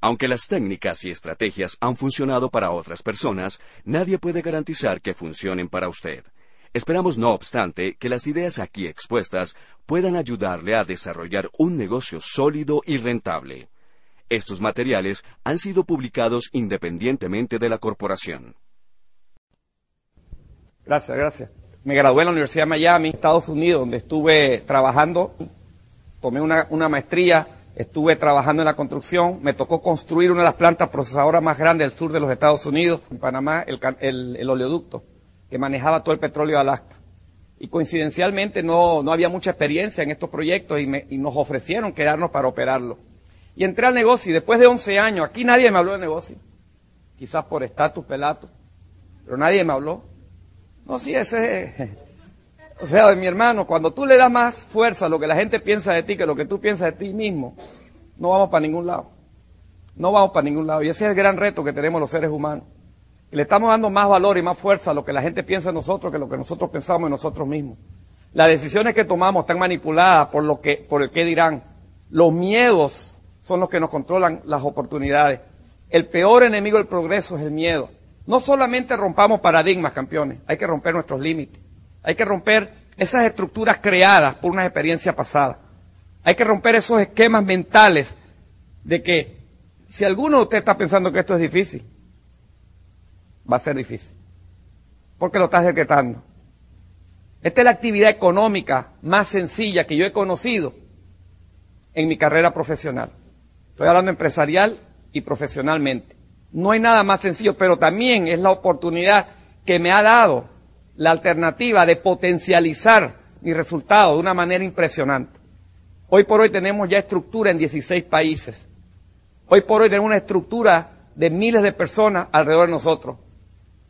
Aunque las técnicas y estrategias han funcionado para otras personas, nadie puede garantizar que funcionen para usted. Esperamos, no obstante, que las ideas aquí expuestas puedan ayudarle a desarrollar un negocio sólido y rentable. Estos materiales han sido publicados independientemente de la corporación. Gracias, gracias. Me gradué en la Universidad de Miami, Estados Unidos, donde estuve trabajando, tomé una, maestría, estuve trabajando en la construcción, me tocó construir una de las plantas procesadoras más grandes del sur de los Estados Unidos, en Panamá, el, oleoducto, que manejaba todo el petróleo de Alaska. Y coincidencialmente no, había mucha experiencia en estos proyectos y, nos ofrecieron quedarnos para operarlo. Y entré al negocio y después de 11 años, aquí nadie me habló de negocio, quizás por estatus pelato, pero nadie me habló. No, sí, ese es... O sea, mi hermano, cuando tú le das más fuerza a lo que la gente piensa de ti que lo que tú piensas de ti mismo, no vamos para ningún lado. No vamos para ningún lado. Y ese es el gran reto que tenemos los seres humanos. Le estamos dando más valor y más fuerza a lo que la gente piensa de nosotros que lo que nosotros pensamos de nosotros mismos. Las decisiones que tomamos están manipuladas por lo que, por el que dirán. Los miedos son los que nos controlan las oportunidades. El peor enemigo del progreso es el miedo. No solamente rompamos paradigmas, campeones, hay que romper nuestros límites. Hay que romper esas estructuras creadas por una experiencia pasada. Hay que romper esos esquemas mentales de que si alguno de ustedes está pensando que esto es difícil, va a ser difícil. Porque lo está decretando. Esta es la actividad económica más sencilla que yo he conocido en mi carrera profesional. Estoy hablando empresarial y profesionalmente. No hay nada más sencillo, pero también es la oportunidad que me ha dado la alternativa de potencializar mi resultado de una manera impresionante. Hoy por hoy tenemos ya estructura en 16 países. Hoy por hoy tenemos una estructura de miles de personas alrededor de nosotros.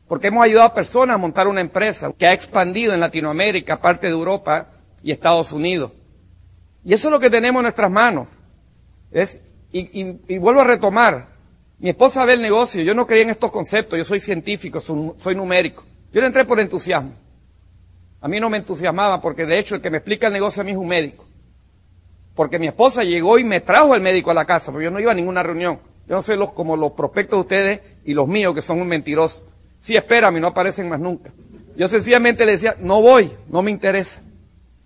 Porque hemos ayudado a personas a montar una empresa que ha expandido en Latinoamérica, parte de Europa y Estados Unidos. Y eso es lo que tenemos en nuestras manos. Y, y vuelvo a retomar, mi esposa ve el negocio, yo no creía en estos conceptos, yo soy científico, soy numérico. Yo le entré por entusiasmo. A mí no me entusiasmaba porque de hecho el que me explica el negocio a mí es un médico. Porque mi esposa llegó y me trajo el médico a la casa, porque yo no iba a ninguna reunión. Yo no sé los, como los prospectos de ustedes y los míos que son un mentiroso. Sí, espérame, no aparecen más nunca. Yo sencillamente le decía, no voy, no me interesa.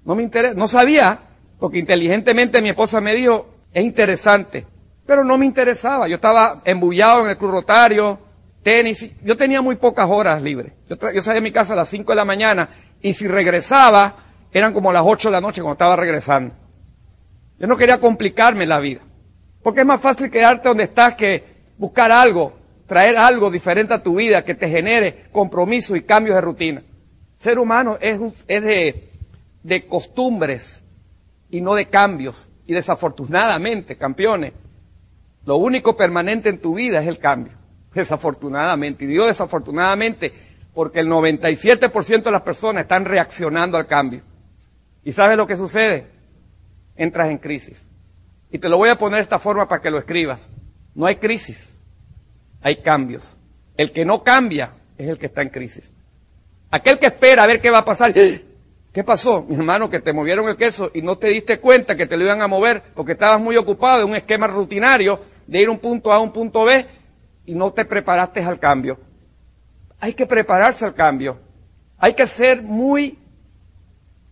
No me interesa, no sabía, porque inteligentemente mi esposa me dijo, es interesante, pero no me interesaba. Yo estaba embullado en el Club Rotario, tenis. Yo tenía muy pocas horas libres. Yo, salía de mi casa a las 5 de la mañana y si regresaba eran como las 8 de la noche cuando estaba regresando. Yo no quería complicarme la vida. Porque es más fácil quedarte donde estás que buscar algo, traer algo diferente a tu vida que te genere compromiso y cambios de rutina. Ser humano es, es de, de costumbres y no de cambios. Y desafortunadamente, campeones, lo único permanente en tu vida es el cambio. Desafortunadamente. Y digo desafortunadamente porque el 97% de las personas están reaccionando al cambio. ¿Y sabes lo que sucede? Entras en crisis. Y te lo voy a poner de esta forma para que lo escribas. No hay crisis, hay cambios. El que no cambia es el que está en crisis. Aquel que espera a ver qué va a pasar. ¿Qué pasó? Mi hermano, que te movieron el queso y no te diste cuenta que te lo iban a mover porque estabas muy ocupado en un esquema rutinario de ir un punto A a un punto B y no te preparaste al cambio. Hay que prepararse al cambio. Hay que ser muy,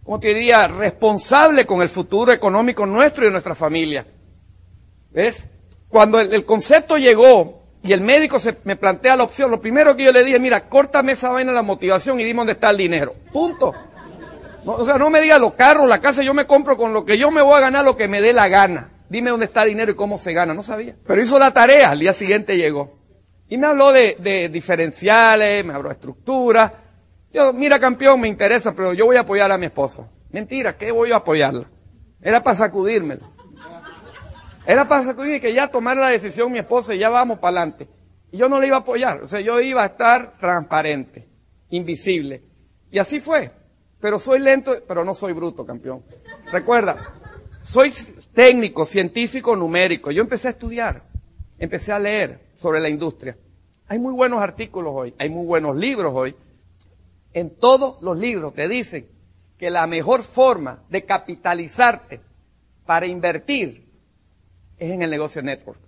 como te diría, responsable con el futuro económico nuestro y de nuestra familia. ¿Ves? Cuando el, concepto llegó y el médico me plantea la opción, lo primero que yo le dije, mira, córtame esa vaina de la motivación y dime dónde está el dinero. Punto. o sea, no me digas los carros, la casa, yo me compro con lo que yo me voy a ganar lo que me dé la gana. Dime dónde está el dinero y cómo se gana. No sabía. Pero hizo la tarea, al día siguiente llegó. Y me habló de, diferenciales, me habló de estructura. Yo, mira campeón, me interesa, pero yo voy a apoyar a mi esposa. Mentira, ¿qué voy a apoyarla? Era para sacudírmela. Era para sacudirme que ya tomara la decisión mi esposa y ya vamos para adelante. Y yo no le iba a apoyar. O sea, yo iba a estar transparente, invisible. Y así fue. Pero soy lento, pero no soy bruto, campeón. Recuerda, soy técnico, científico, numérico. Yo empecé a estudiar, empecé a leer sobre la industria. Hay muy buenos artículos hoy, hay muy buenos libros hoy. En todos los libros te dicen que la mejor forma de capitalizarte para invertir es en el negocio network.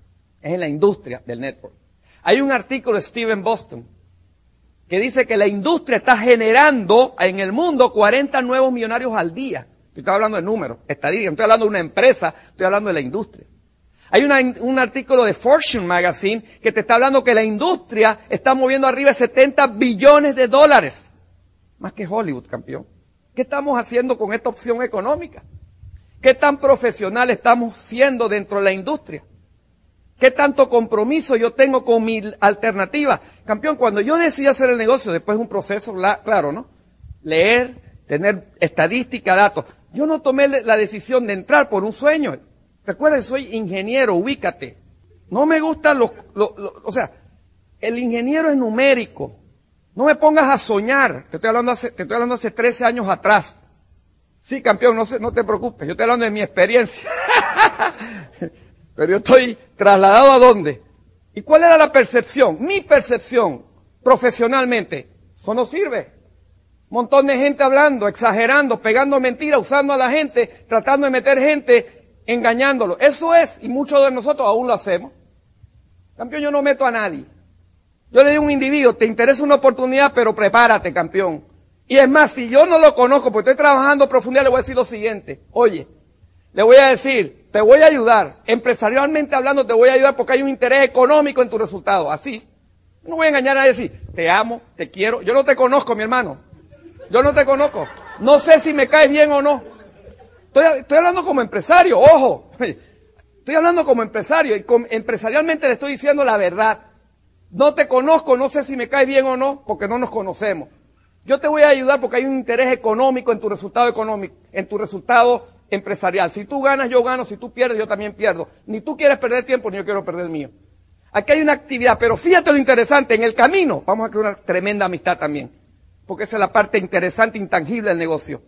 es en la industria del network. Hay un artículo de Steven Boston que dice que la industria está generando en el mundo 40 nuevos millonarios al día. Estoy hablando de números, estadísticas, estoy hablando de una empresa, estoy hablando de la industria. Hay un artículo de Fortune Magazine que te está hablando que la industria está moviendo arriba de 70 billones de dólares. Más que Hollywood, campeón. ¿Qué estamos haciendo con esta opción económica? ¿Qué tan profesional estamos siendo dentro de la industria? ¿Qué tanto compromiso yo tengo con mi alternativa? Campeón, cuando yo decidí hacer el negocio, después de un proceso, claro, ¿no? Leer, tener estadística, datos. Yo no tomé la decisión de entrar por un sueño. Recuerden, soy ingeniero, ubícate. No me gustan los, o sea, el ingeniero es numérico. No me pongas a soñar. Te estoy hablando hace, te estoy hablando hace 13 años atrás. Sí, campeón, no, no te preocupes. Yo estoy hablando de mi experiencia. Pero yo estoy trasladado a dónde? ¿Y cuál era la percepción? Mi percepción, profesionalmente. Eso no sirve. Montón de gente hablando, exagerando, pegando mentiras, usando a la gente, tratando de meter gente engañándolo. Eso es, y muchos de nosotros aún lo hacemos. Campeón, yo no meto a nadie. Yo le digo a un individuo, te interesa una oportunidad, pero prepárate, campeón. Y es más, si yo no lo conozco, porque estoy trabajando profundidad, le voy a decir lo siguiente. Oye, le voy a decir, te voy a ayudar. Empresarialmente hablando, te voy a ayudar porque hay un interés económico en tu resultado. Así. No voy a engañar a decir, te amo, te quiero. Yo no te conozco, mi hermano. Yo no te conozco. No sé si me caes bien o no. Estoy, hablando como empresario, ojo. Estoy hablando como empresario y empresarialmente le estoy diciendo la verdad. No te conozco, no sé si me caes bien o no, porque no nos conocemos. Yo te voy a ayudar porque hay un interés económico en tu resultado económico, en tu resultado empresarial. Si tú ganas, yo gano. Si tú pierdes, yo también pierdo. Ni tú quieres perder tiempo, ni yo quiero perder el mío. Aquí hay una actividad, pero fíjate lo interesante, en el camino vamos a crear una tremenda amistad también. Porque esa es la parte interesante, intangible del negocio.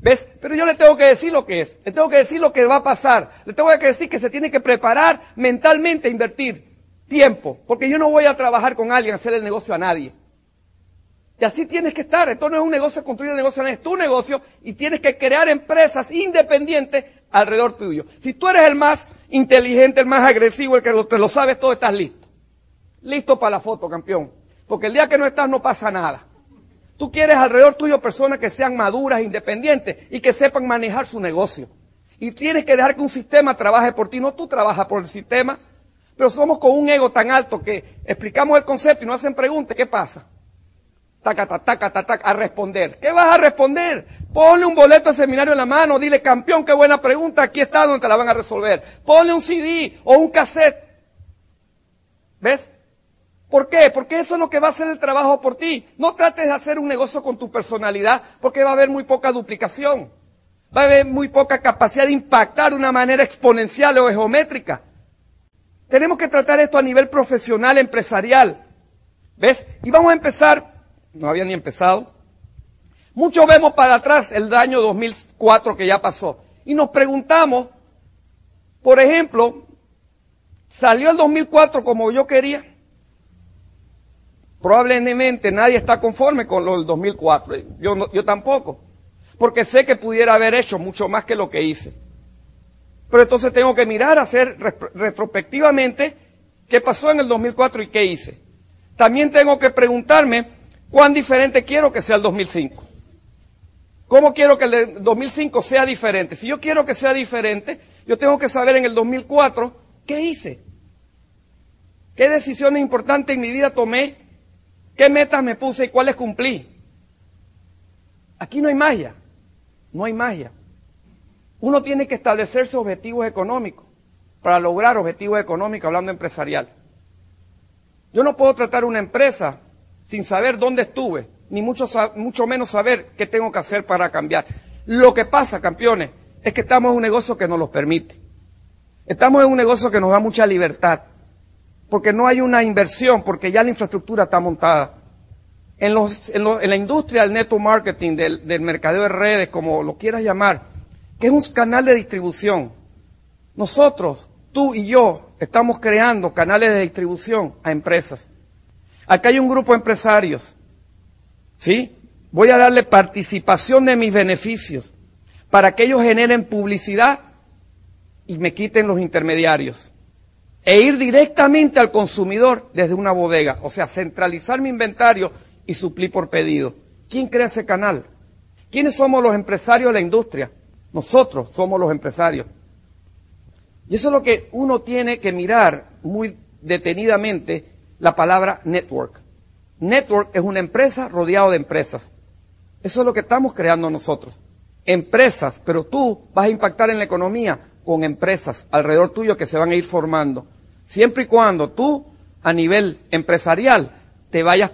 ¿Ves? Pero yo le tengo que decir lo que es. Le tengo que decir lo que va a pasar. Le tengo que decir que se tiene que preparar mentalmente a invertir tiempo. Porque yo no voy a trabajar con alguien hacer el negocio a nadie. Y así tienes que estar. Esto no es un negocio, construir un negocio, es tu negocio. Y tienes que crear empresas independientes alrededor tuyo. Si tú eres el más inteligente, el más agresivo, el que te lo sabes todo, estás listo. Listo para la foto, campeón. Porque el día que no estás no pasa nada. Tú quieres alrededor tuyo personas que sean maduras, independientes y que sepan manejar su negocio. Y tienes que dejar que un sistema trabaje por ti, no tú trabajas por el sistema. Pero somos con un ego tan alto que explicamos el concepto y no hacen preguntas, ¿qué pasa? Taca, taca, taca, a responder. ¿Qué vas a responder? Ponle un boleto de seminario en la mano, dile, campeón, qué buena pregunta, aquí está donde te la van a resolver. Ponle un CD o un cassette. ¿Ves? ¿Por qué? Porque eso es lo que va a hacer el trabajo por ti. No trates de hacer un negocio con tu personalidad porque va a haber muy poca duplicación. Va a haber muy poca capacidad de impactar de una manera exponencial o geométrica. Tenemos que tratar esto a nivel profesional, empresarial. ¿Ves? Y vamos a empezar, no había ni empezado. Muchos vemos para atrás el año 2004 que ya pasó. Y nos preguntamos, por ejemplo, ¿salió el 2004 como yo quería? Probablemente nadie está conforme con lo del 2004. Yo, yo tampoco. Porque sé que pudiera haber hecho mucho más que lo que hice. Pero entonces tengo que mirar, hacer retrospectivamente qué pasó en el 2004 y qué hice. También tengo que preguntarme cuán diferente quiero que sea el 2005. ¿Cómo quiero que el 2005 sea diferente? Si yo quiero que sea diferente, yo tengo que saber en el 2004 qué hice. ¿Qué decisiones importantes en mi vida tomé ¿Qué metas me puse y cuáles cumplí? Aquí no hay magia, no hay magia. Uno tiene que establecerse objetivos económicos para lograr objetivos económicos hablando empresarial. Yo no puedo tratar una empresa sin saber dónde estuve, ni mucho, mucho menos saber qué tengo que hacer para cambiar. Lo que pasa, campeones, es que estamos en un negocio que nos lo permite. Estamos en un negocio que nos da mucha libertad porque no hay una inversión, porque ya la infraestructura está montada. En, la industria del network marketing, del, del mercadeo de redes, como lo quieras llamar, que es un canal de distribución. Nosotros, tú y yo, estamos creando canales de distribución a empresas. Acá hay un grupo de empresarios. ¿Sí? Voy a darle participación de mis beneficios para que ellos generen publicidad y me quiten los intermediarios. E ir directamente al consumidor desde una bodega. O sea, centralizar mi inventario y suplir por pedido. ¿Quién crea ese canal? ¿Quiénes somos los empresarios de la industria? Nosotros somos los empresarios. Y eso es lo que uno tiene que mirar muy detenidamente, la palabra network. Network es una empresa rodeado de empresas. Eso es lo que estamos creando nosotros. Empresas, pero tú vas a impactar en la economía con empresas alrededor tuyo que se van a ir formando. Siempre y cuando tú, a nivel empresarial, te vayas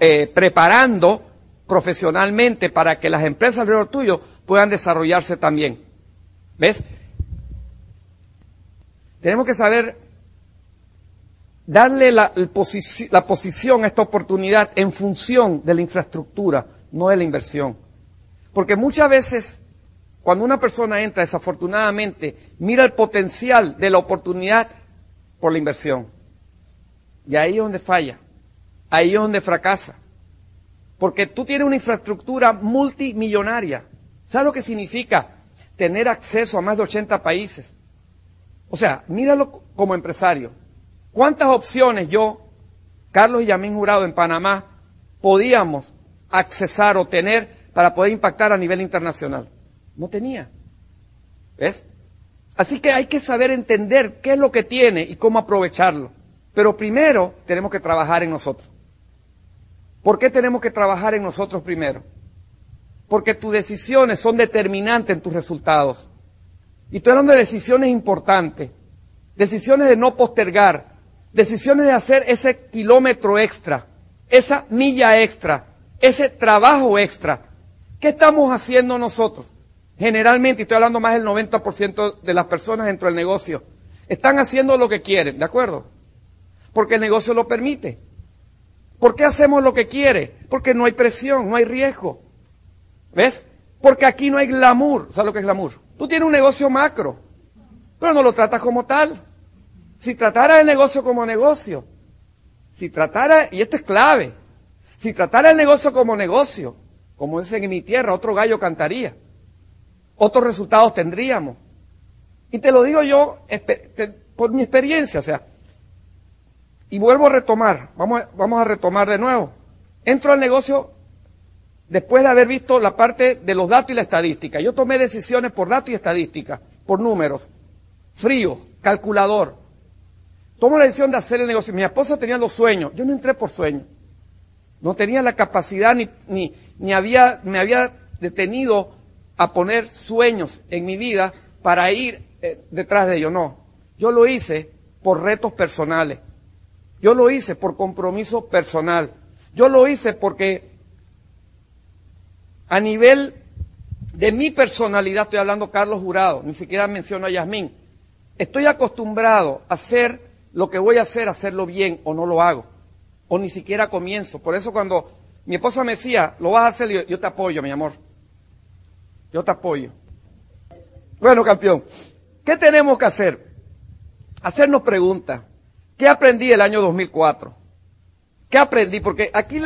eh, preparando profesionalmente para que las empresas alrededor tuyo puedan desarrollarse también. ¿Ves? Tenemos que saber darle la, la posición a esta oportunidad en función de la infraestructura, no de la inversión. Porque muchas veces, cuando una persona entra, desafortunadamente, mira el potencial de la oportunidad por la inversión. Y ahí es donde falla. Ahí es donde fracasa. Porque tú tienes una infraestructura multimillonaria. ¿Sabes lo que significa tener acceso a más de 80 países? O sea, míralo como empresario. ¿Cuántas opciones yo, Carlos y Yamín Jurado en Panamá, podíamos accesar o tener para poder impactar a nivel internacional? No tenía. ¿Ves? Así que hay que saber entender qué es lo que tiene y cómo aprovecharlo. Pero primero tenemos que trabajar en nosotros. ¿Por qué tenemos que trabajar en nosotros primero? Porque tus decisiones son determinantes en tus resultados. Y estoy hablando de decisiones importantes, decisiones de no postergar, decisiones de hacer ese kilómetro extra, esa milla extra, ese trabajo extra. ¿Qué estamos haciendo nosotros? Generalmente, estoy hablando más del 90% de las personas dentro del negocio, están haciendo lo que quieren, ¿de acuerdo? Porque el negocio lo permite. ¿Por qué hacemos lo que quiere? Porque no hay presión, no hay riesgo. ¿Ves? Porque aquí no hay glamour. ¿Sabes lo que es glamour? Tú tienes un negocio macro, pero no lo tratas como tal. Si tratara el negocio como negocio, si tratara, y esto es clave, si tratara el negocio como negocio, como dicen en mi tierra, otro gallo cantaría. Otros resultados tendríamos. Y te lo digo yo por mi experiencia, o sea, y vuelvo a retomar, vamos vamos a retomar de nuevo. Entro al negocio después de haber visto la parte de los datos y la estadística. Yo tomé decisiones por datos y estadística, por números, frío, calculador. Tomo la decisión de hacer el negocio. Mi esposa tenía los sueños, yo no entré por sueño. No tenía la capacidad ni, ni, ni había, me había detenido a poner sueños en mi vida para ir eh, detrás de ellos. No, yo lo hice por retos personales. Yo lo hice por compromiso personal. Yo lo hice porque a nivel de mi personalidad, estoy hablando Carlos Jurado, ni siquiera menciono a Yasmín, estoy acostumbrado a hacer lo que voy a hacer, hacerlo bien o no lo hago, o ni siquiera comienzo. Por eso cuando mi esposa me decía, lo vas a hacer, yo, yo te apoyo, mi amor. Yo te apoyo. Bueno, campeón, ¿qué tenemos que hacer? Hacernos preguntas. ¿Qué aprendí el año 2004? ¿Qué aprendí? Porque aquí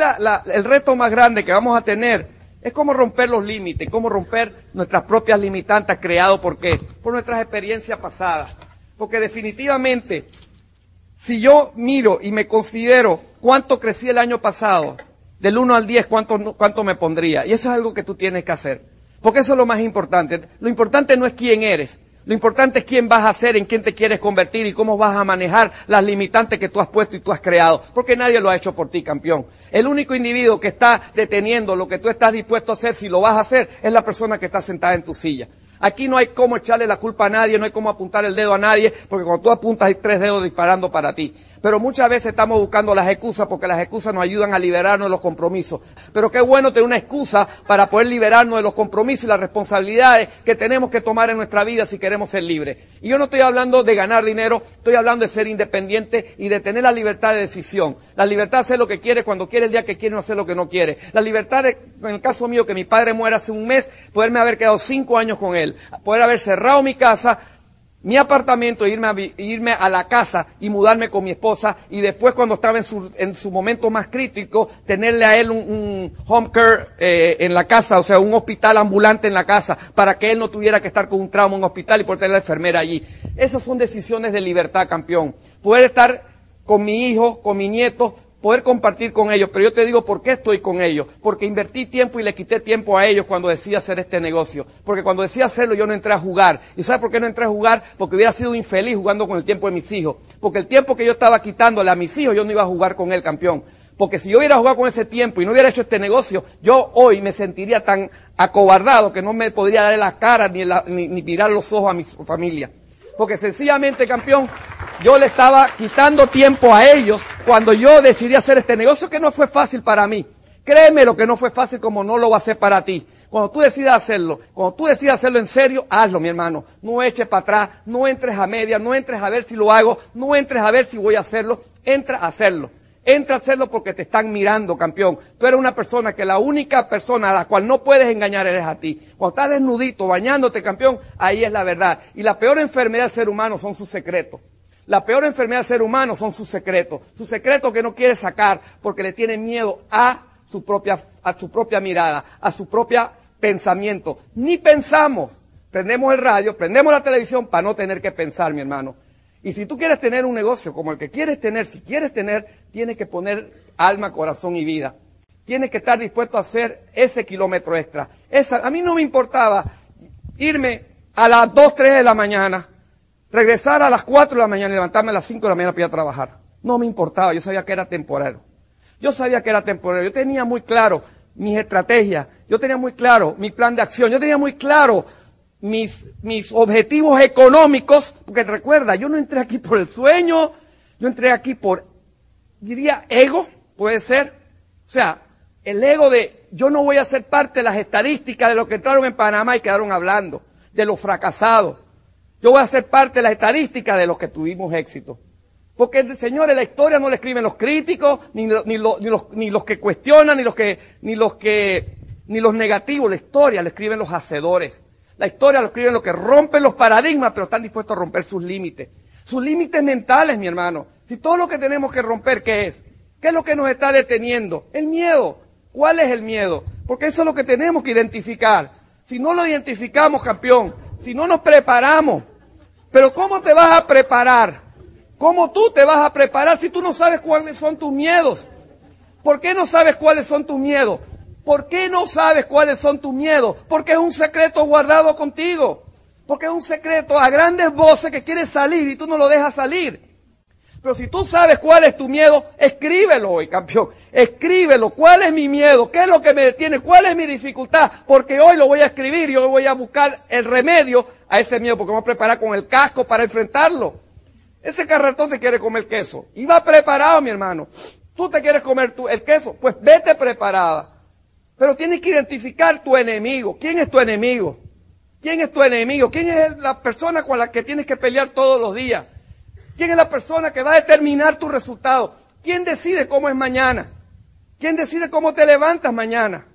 el reto más grande que vamos a tener es cómo romper los límites, cómo romper nuestras propias limitantes creadas por qué? Por nuestras experiencias pasadas. Porque definitivamente, si yo miro y me considero cuánto crecí el año pasado, del 1 al 10, cuánto, cuánto me pondría. Y eso es algo que tú tienes que hacer. Porque eso es lo más importante. Lo importante no es quién eres, lo importante es quién vas a ser, en quién te quieres convertir y cómo vas a manejar las limitantes que tú has puesto y tú has creado. Porque nadie lo ha hecho por ti, campeón. El único individuo que está deteniendo lo que tú estás dispuesto a hacer, si lo vas a hacer, es la persona que está sentada en tu silla. Aquí no hay cómo echarle la culpa a nadie, no hay cómo apuntar el dedo a nadie, porque cuando tú apuntas hay tres dedos disparando para ti. Pero muchas veces estamos buscando las excusas porque las excusas nos ayudan a liberarnos de los compromisos. Pero qué bueno tener una excusa para poder liberarnos de los compromisos y las responsabilidades que tenemos que tomar en nuestra vida si queremos ser libres. Y yo no estoy hablando de ganar dinero, estoy hablando de ser independiente y de tener la libertad de decisión. La libertad de hacer lo que quiere cuando quiere el día que quiere no hacer lo que no quiere. La libertad de, en el caso mío, que mi padre muera hace un mes, poderme haber quedado cinco años con él, poder haber cerrado mi casa, mi apartamento, irme a, irme a la casa y mudarme con mi esposa y después cuando estaba en su, en su momento más crítico, tenerle a él un, home care eh, en la casa, o sea, un hospital ambulante en la casa, para que él no tuviera que estar con un trauma en un hospital y por tener la enfermera allí. Esas son decisiones de libertad, campeón. poder estar con mi hijo, con mi nieto, poder compartir con ellos. Pero yo te digo por qué estoy con ellos. Porque invertí tiempo y le quité tiempo a ellos cuando decidí hacer este negocio. Porque cuando decidí hacerlo yo no entré a jugar. ¿Y sabes por qué no entré a jugar? Porque hubiera sido infeliz jugando con el tiempo de mis hijos. Porque el tiempo que yo estaba quitándole a mis hijos yo no iba a jugar con el campeón. Porque si yo hubiera jugado con ese tiempo y no hubiera hecho este negocio, yo hoy me sentiría tan acobardado que no me podría dar la cara ni, ni mirar los ojos a mi familia. Porque sencillamente, campeón, yo le estaba quitando tiempo a ellos cuando yo decidí hacer este negocio que no fue fácil para mí. Créeme lo que no fue fácil como no lo va a hacer para ti. Cuando tú decidas hacerlo, cuando tú decidas hacerlo en serio, hazlo, mi hermano. No eches para atrás, no entres a media, no entres a ver si lo hago, no entres a ver si voy a hacerlo, entra a hacerlo. Entra a hacerlo porque te están mirando, campeón. Tú eres una persona que la única persona a la cual no puedes engañar eres a ti. Cuando estás desnudito, bañándote, campeón, ahí es la verdad. Y la peor enfermedad del ser humano son sus secretos. La peor enfermedad del ser humano son sus secretos. Sus secretos que no quiere sacar porque le tiene miedo a su propia, a su propia mirada, a su propio pensamiento. Ni pensamos. Prendemos el radio, prendemos la televisión para no tener que pensar, mi hermano. Y si tú quieres tener un negocio como el que quieres tener, si quieres tener, tienes que poner alma, corazón y vida. Tienes que estar dispuesto a hacer ese kilómetro extra. Esa, a mí no me importaba irme a las 2, 3 de la mañana, regresar a las 4 de la mañana y levantarme a las 5 de la mañana para ir a trabajar. No me importaba, yo sabía que era temporal. Yo sabía que era temporal. Yo tenía muy claro mis estrategias, yo tenía muy claro mi plan de acción, yo tenía muy claro mis, mis objetivos económicos, porque recuerda, yo no entré aquí por el sueño, yo entré aquí por, diría, ego, puede ser. O sea, el ego de yo no voy a ser parte de las estadísticas de los que entraron en Panamá y quedaron hablando, de los fracasados. Yo voy a ser parte de las estadísticas de los que tuvimos éxito. Porque, señores, la historia no la escriben los críticos, ni, ni, los, ni los que cuestionan, ni los que, ni los que, ni los negativos. La historia la escriben los hacedores. La historia lo escriben los que rompen los paradigmas, pero están dispuestos a romper sus límites. Sus límites mentales, mi hermano. Si todo lo que tenemos que romper, ¿qué es? ¿Qué es lo que nos está deteniendo? El miedo. ¿Cuál es el miedo? Porque eso es lo que tenemos que identificar. Si no lo identificamos, campeón, si no nos preparamos, pero ¿cómo te vas a preparar? ¿Cómo tú te vas a preparar si tú no sabes cuáles son tus miedos? ¿Por qué no sabes cuáles son tus miedos? ¿Por qué no sabes cuáles son tus miedos? Porque es un secreto guardado contigo. Porque es un secreto a grandes voces que quieres salir y tú no lo dejas salir. Pero si tú sabes cuál es tu miedo, escríbelo hoy, campeón. Escríbelo. ¿Cuál es mi miedo? ¿Qué es lo que me detiene? ¿Cuál es mi dificultad? Porque hoy lo voy a escribir y hoy voy a buscar el remedio a ese miedo porque voy a preparar con el casco para enfrentarlo. Ese carretón se quiere comer queso. Y va preparado, mi hermano. Tú te quieres comer el queso. Pues vete preparada. Pero tienes que identificar tu enemigo. ¿Quién es tu enemigo? ¿Quién es tu enemigo? ¿Quién es la persona con la que tienes que pelear todos los días? ¿Quién es la persona que va a determinar tu resultado? ¿Quién decide cómo es mañana? ¿Quién decide cómo te levantas mañana?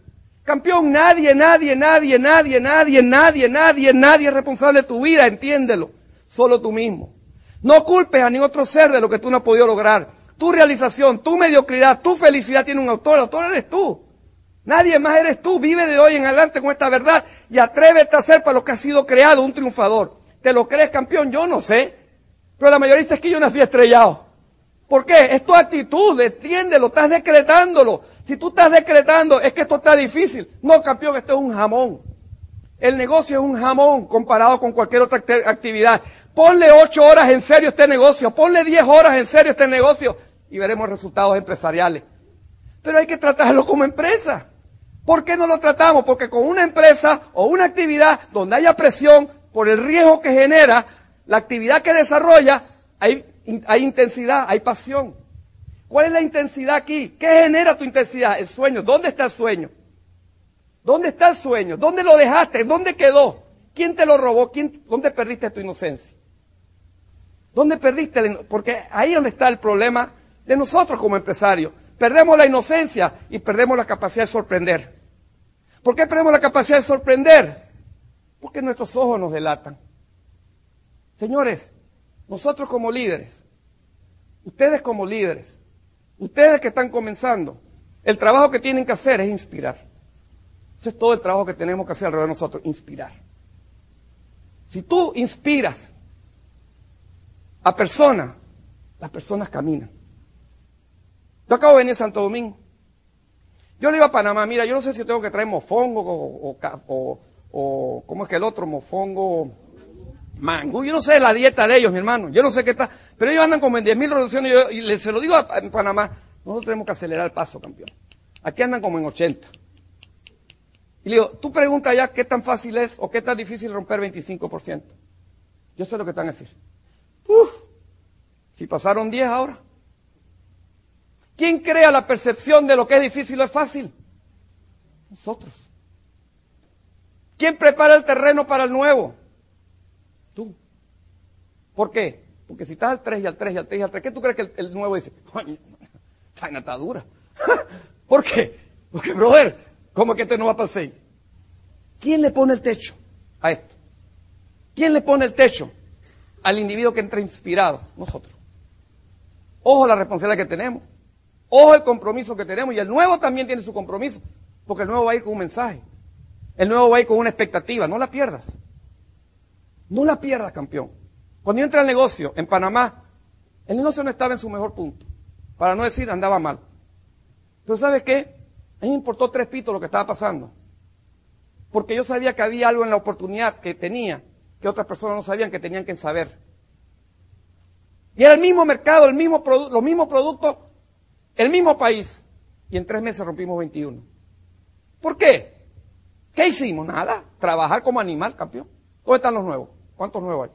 Campeón, nadie, nadie, nadie, nadie, nadie, nadie, nadie, nadie es responsable de tu vida, entiéndelo. Solo tú mismo. No culpes a ningún otro ser de lo que tú no has podido lograr. Tu realización, tu mediocridad, tu felicidad tiene un autor. El autor eres tú. Nadie más eres tú. Vive de hoy en adelante con esta verdad y atrévete a ser para lo que has sido creado un triunfador. ¿Te lo crees campeón? Yo no sé. Pero la mayoría dice que yo nací estrellado. ¿Por qué? Es tu actitud, entiéndelo, estás decretándolo. Si tú estás decretando, es que esto está difícil. No, campeón, esto es un jamón. El negocio es un jamón comparado con cualquier otra actividad. Ponle ocho horas en serio este negocio, ponle diez horas en serio este negocio y veremos resultados empresariales. Pero hay que tratarlo como empresa. ¿Por qué no lo tratamos? Porque con una empresa o una actividad donde haya presión por el riesgo que genera, la actividad que desarrolla, hay, intensidad, hay pasión. ¿Cuál es la intensidad aquí? ¿Qué genera tu intensidad? El sueño. ¿Dónde está el sueño? ¿Dónde está el sueño? ¿Dónde lo dejaste? ¿Dónde quedó? ¿Quién te lo robó? ¿Quién, ¿Dónde perdiste tu inocencia? ¿Dónde perdiste? Porque ahí es donde está el problema de nosotros como empresarios. Perdemos la inocencia y perdemos la capacidad de sorprender. ¿Por qué perdemos la capacidad de sorprender? Porque nuestros ojos nos delatan. Señores, nosotros como líderes, ustedes como líderes, ustedes que están comenzando, el trabajo que tienen que hacer es inspirar. Ese es todo el trabajo que tenemos que hacer alrededor de nosotros, inspirar. Si tú inspiras a personas Las personas caminan. Yo acabo de venir a Santo Domingo. Yo le iba a Panamá, mira, yo no sé si tengo que traer mofongo o, o, o, ¿cómo es que el otro? Mofongo, mango. Yo no sé la dieta de ellos, mi hermano. Yo no sé qué está. Pero ellos andan como en 10.000 reducciones y, yo, se lo digo a, Panamá. Nosotros tenemos que acelerar el paso, campeón. Aquí andan como en 80. Y le digo, tú pregunta ya qué tan fácil es o qué tan difícil romper 25%. Yo sé lo que están a decir. Uf, si pasaron 10 ahora. ¿Quién crea la percepción de lo que es difícil o es fácil? Nosotros. ¿Quién prepara el terreno para el nuevo? Tú. ¿Por qué? Porque si estás al 3 y al 3 y al 3 y al 3, ¿qué tú crees que el, nuevo dice? Coño, está dura. ¿Por qué? Porque, brother, ¿cómo que este no va para el 6? ¿Quién le pone el techo a esto? ¿Quién le pone el techo al individuo que entra inspirado? Nosotros. Ojo la responsabilidad que tenemos. Ojo el compromiso que tenemos. Y el nuevo también tiene su compromiso. Porque el nuevo va a ir con un mensaje. El nuevo va a ir con una expectativa. No la pierdas. No la pierdas, campeón. Cuando yo entré al negocio en Panamá, el negocio no estaba en su mejor punto. Para no decir andaba mal. Pero ¿sabes qué? A mí me importó tres pitos lo que estaba pasando. Porque yo sabía que había algo en la oportunidad que tenía que otras personas no sabían que tenían que saber. Y era el mismo mercado, el mismo los mismos productos el mismo país, y en tres meses rompimos 21. ¿Por qué? ¿Qué hicimos? Nada. Trabajar como animal, campeón. ¿Dónde están los nuevos? ¿Cuántos nuevos hay?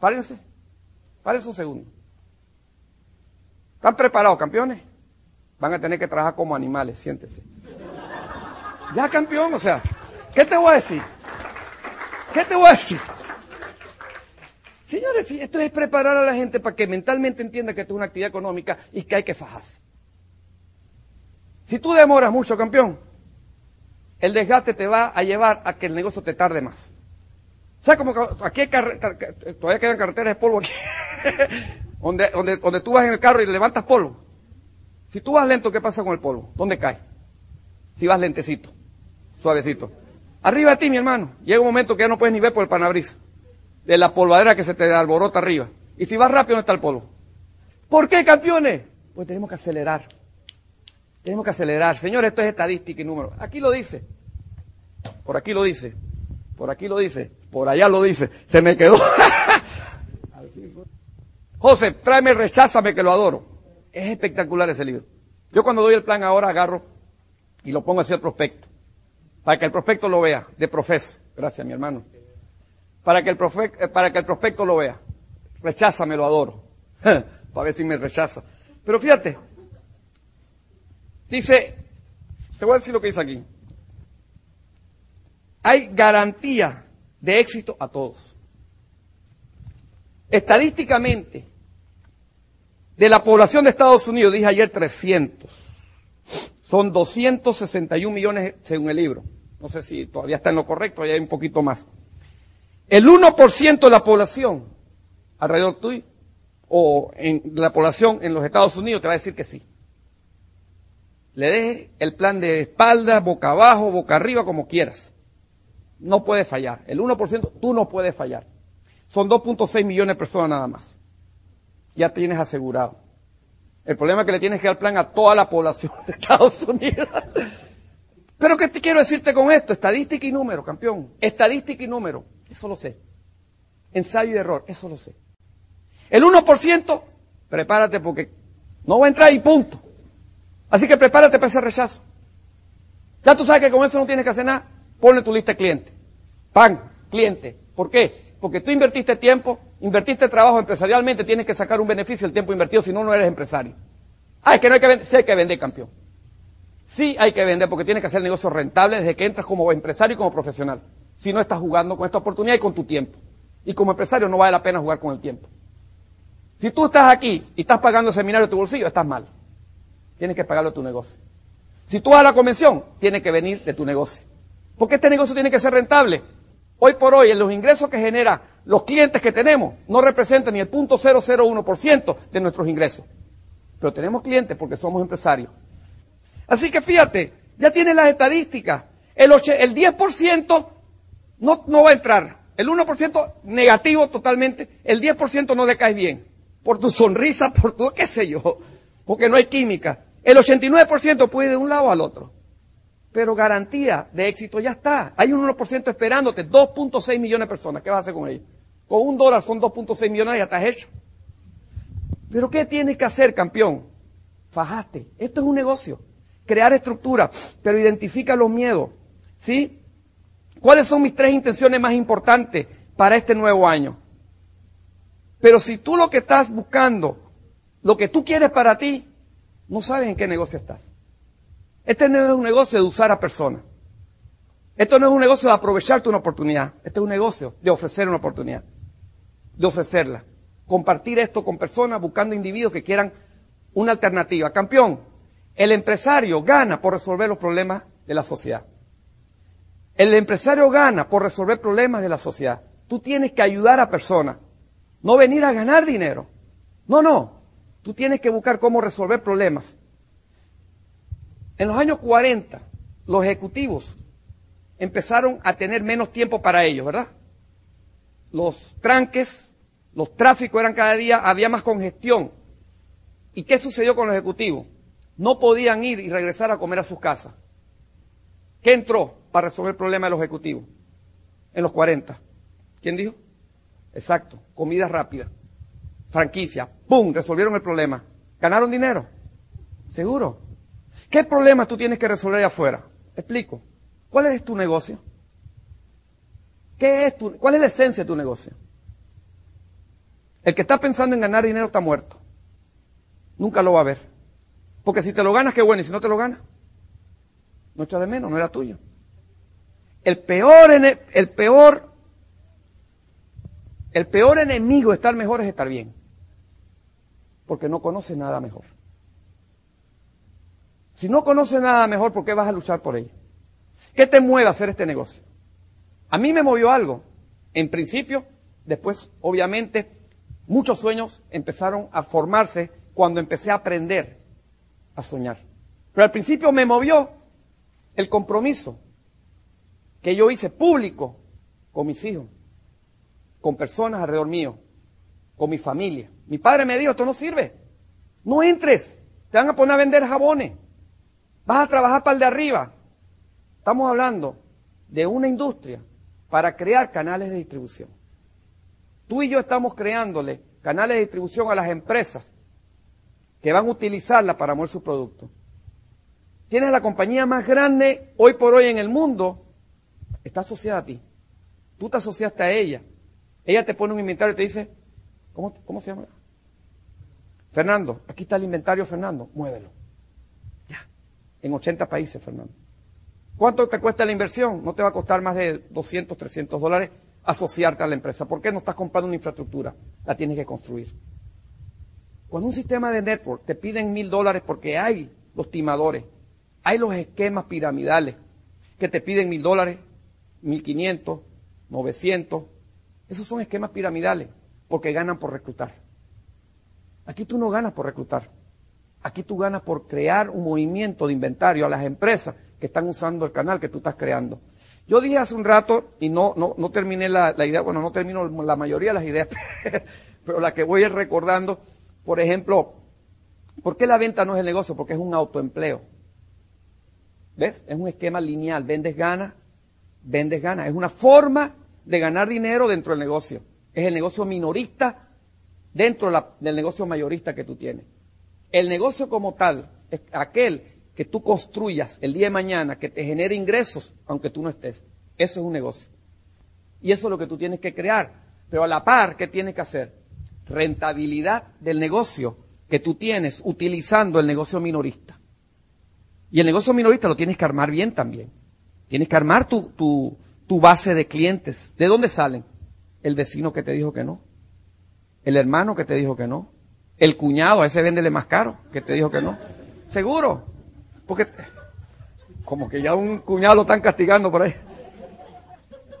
Párense. Párense un segundo. ¿Están preparados, campeones? Van a tener que trabajar como animales, siéntese. Ya, campeón, o sea, ¿qué te voy a decir? ¿Qué te voy a decir? Señores, esto es preparar a la gente para que mentalmente entienda que esto es una actividad económica y que hay que fajarse. Si tú demoras mucho, campeón, el desgaste te va a llevar a que el negocio te tarde más. O sea, como aquí hay todavía quedan carreteras de polvo aquí, donde, donde, donde tú vas en el carro y levantas polvo. Si tú vas lento, ¿qué pasa con el polvo? ¿Dónde cae? Si vas lentecito, suavecito. Arriba de ti, mi hermano. Llega un momento que ya no puedes ni ver por el panabrisa de la polvadera que se te alborota arriba. Y si vas rápido, ¿dónde está el polvo? ¿Por qué, campeones? Pues tenemos que acelerar. Tenemos que acelerar. Señores, esto es estadística y número. Aquí lo dice. Por aquí lo dice. Por aquí lo dice. Por allá lo dice. Se me quedó. José, tráeme Recházame que lo adoro. Es espectacular ese libro. Yo cuando doy el plan ahora agarro y lo pongo hacia el prospecto. Para que el prospecto lo vea, de profeso. Gracias, mi hermano para que el, eh, para que el prospecto lo vea. Recházame, lo adoro. para ver si me rechaza. Pero fíjate, dice, te voy a decir lo que dice aquí. Hay garantía de éxito a todos. Estadísticamente, de la población de Estados Unidos, dije ayer 300, son 261 millones según el libro. No sé si todavía está en lo correcto, ya hay un poquito más. El 1% de la población alrededor tuyo o en la población en los Estados Unidos te va a decir que sí. Le deje el plan de espalda, boca abajo, boca arriba, como quieras. No puede fallar. El 1% tú no puedes fallar. Son 2.6 millones de personas nada más. Ya tienes asegurado. El problema es que le tienes que dar plan a toda la población de Estados Unidos. Pero ¿qué te quiero decirte con esto? Estadística y número, campeón. Estadística y número. Eso lo sé. Ensayo y error, eso lo sé. El 1%, prepárate porque no va a entrar y punto. Así que prepárate para ese rechazo. Ya tú sabes que con eso no tienes que hacer nada. Ponle tu lista de clientes. Pan, cliente. ¿Por qué? Porque tú invertiste tiempo, invertiste trabajo empresarialmente, tienes que sacar un beneficio del tiempo invertido, si no, no eres empresario. Ah, es que no hay que vender. Sí hay que vender, campeón. Sí hay que vender porque tienes que hacer negocios rentables desde que entras como empresario y como profesional si no estás jugando con esta oportunidad y con tu tiempo. Y como empresario no vale la pena jugar con el tiempo. Si tú estás aquí y estás pagando el seminario de tu bolsillo, estás mal. Tienes que pagarlo de tu negocio. Si tú vas a la convención, tiene que venir de tu negocio. Porque este negocio tiene que ser rentable. Hoy por hoy, en los ingresos que genera los clientes que tenemos, no representan ni el punto 001% de nuestros ingresos. Pero tenemos clientes porque somos empresarios. Así que fíjate, ya tienes las estadísticas. El, el 10% no, no va a entrar. El 1% negativo totalmente, el 10% no le cae bien. por tu sonrisa, por tu qué sé yo, porque no hay química. El 89% puede ir de un lado al otro. Pero garantía de éxito ya está. Hay un 1% esperándote, 2.6 millones de personas. ¿Qué vas a hacer con ellos? Con un dólar son 2.6 millones y ya estás hecho. Pero ¿qué tienes que hacer, campeón? Fajaste. Esto es un negocio. Crear estructura, pero identifica los miedos. ¿Sí? ¿Cuáles son mis tres intenciones más importantes para este nuevo año? Pero si tú lo que estás buscando, lo que tú quieres para ti, no sabes en qué negocio estás. Este no es un negocio de usar a personas. Esto no es un negocio de aprovecharte una oportunidad. Este es un negocio de ofrecer una oportunidad. De ofrecerla. Compartir esto con personas buscando individuos que quieran una alternativa. Campeón, el empresario gana por resolver los problemas de la sociedad. El empresario gana por resolver problemas de la sociedad. Tú tienes que ayudar a personas, no venir a ganar dinero. No, no. Tú tienes que buscar cómo resolver problemas. En los años 40, los ejecutivos empezaron a tener menos tiempo para ellos, ¿verdad? Los tranques, los tráficos eran cada día, había más congestión. ¿Y qué sucedió con los ejecutivos? No podían ir y regresar a comer a sus casas. ¿Qué entró para resolver el problema de los ejecutivos? En los 40. ¿Quién dijo? Exacto, comida rápida, franquicia, ¡pum! Resolvieron el problema. ¿Ganaron dinero? Seguro. ¿Qué problema tú tienes que resolver allá afuera? Explico. ¿Cuál es tu negocio? ¿Qué es tu, ¿Cuál es la esencia de tu negocio? El que está pensando en ganar dinero está muerto. Nunca lo va a ver. Porque si te lo ganas, qué bueno. Y si no te lo ganas, no echa de menos, no era tuyo. El peor, el peor, el peor enemigo de estar mejor es estar bien. Porque no conoce nada mejor. Si no conoces nada mejor, ¿por qué vas a luchar por ello? ¿Qué te mueve a hacer este negocio? A mí me movió algo. En principio, después, obviamente, muchos sueños empezaron a formarse cuando empecé a aprender a soñar. Pero al principio me movió el compromiso que yo hice público con mis hijos, con personas alrededor mío, con mi familia. Mi padre me dijo, esto no sirve. No entres, te van a poner a vender jabones. Vas a trabajar para el de arriba. Estamos hablando de una industria para crear canales de distribución. Tú y yo estamos creándole canales de distribución a las empresas que van a utilizarla para mover su producto. Tienes la compañía más grande hoy por hoy en el mundo, está asociada a ti. Tú te asociaste a ella. Ella te pone un inventario y te dice, ¿cómo, cómo se llama? Fernando, aquí está el inventario, Fernando, muévelo en 80 países, Fernando. ¿Cuánto te cuesta la inversión? No te va a costar más de 200, 300 dólares asociarte a la empresa. ¿Por qué no estás comprando una infraestructura? La tienes que construir. Cuando un sistema de network te piden mil dólares porque hay los timadores, hay los esquemas piramidales que te piden mil dólares, mil quinientos, novecientos. Esos son esquemas piramidales porque ganan por reclutar. Aquí tú no ganas por reclutar. Aquí tú ganas por crear un movimiento de inventario a las empresas que están usando el canal que tú estás creando. Yo dije hace un rato, y no, no, no terminé la, idea, bueno, no termino la mayoría de las ideas, pero la que voy a ir recordando, por ejemplo, ¿por qué la venta no es el negocio? Porque es un autoempleo. ¿Ves? Es un esquema lineal. Vendes ganas, vendes ganas. Es una forma de ganar dinero dentro del negocio. Es el negocio minorista dentro del negocio mayorista que tú tienes. El negocio como tal es aquel que tú construyas el día de mañana, que te genere ingresos, aunque tú no estés. Eso es un negocio. Y eso es lo que tú tienes que crear. Pero a la par, ¿qué tienes que hacer? Rentabilidad del negocio que tú tienes utilizando el negocio minorista. Y el negocio minorista lo tienes que armar bien también. Tienes que armar tu, tu, tu base de clientes. ¿De dónde salen? El vecino que te dijo que no. El hermano que te dijo que no el cuñado, a ese véndele más caro, que te dijo que no. Seguro. Porque, como que ya un cuñado lo están castigando por ahí.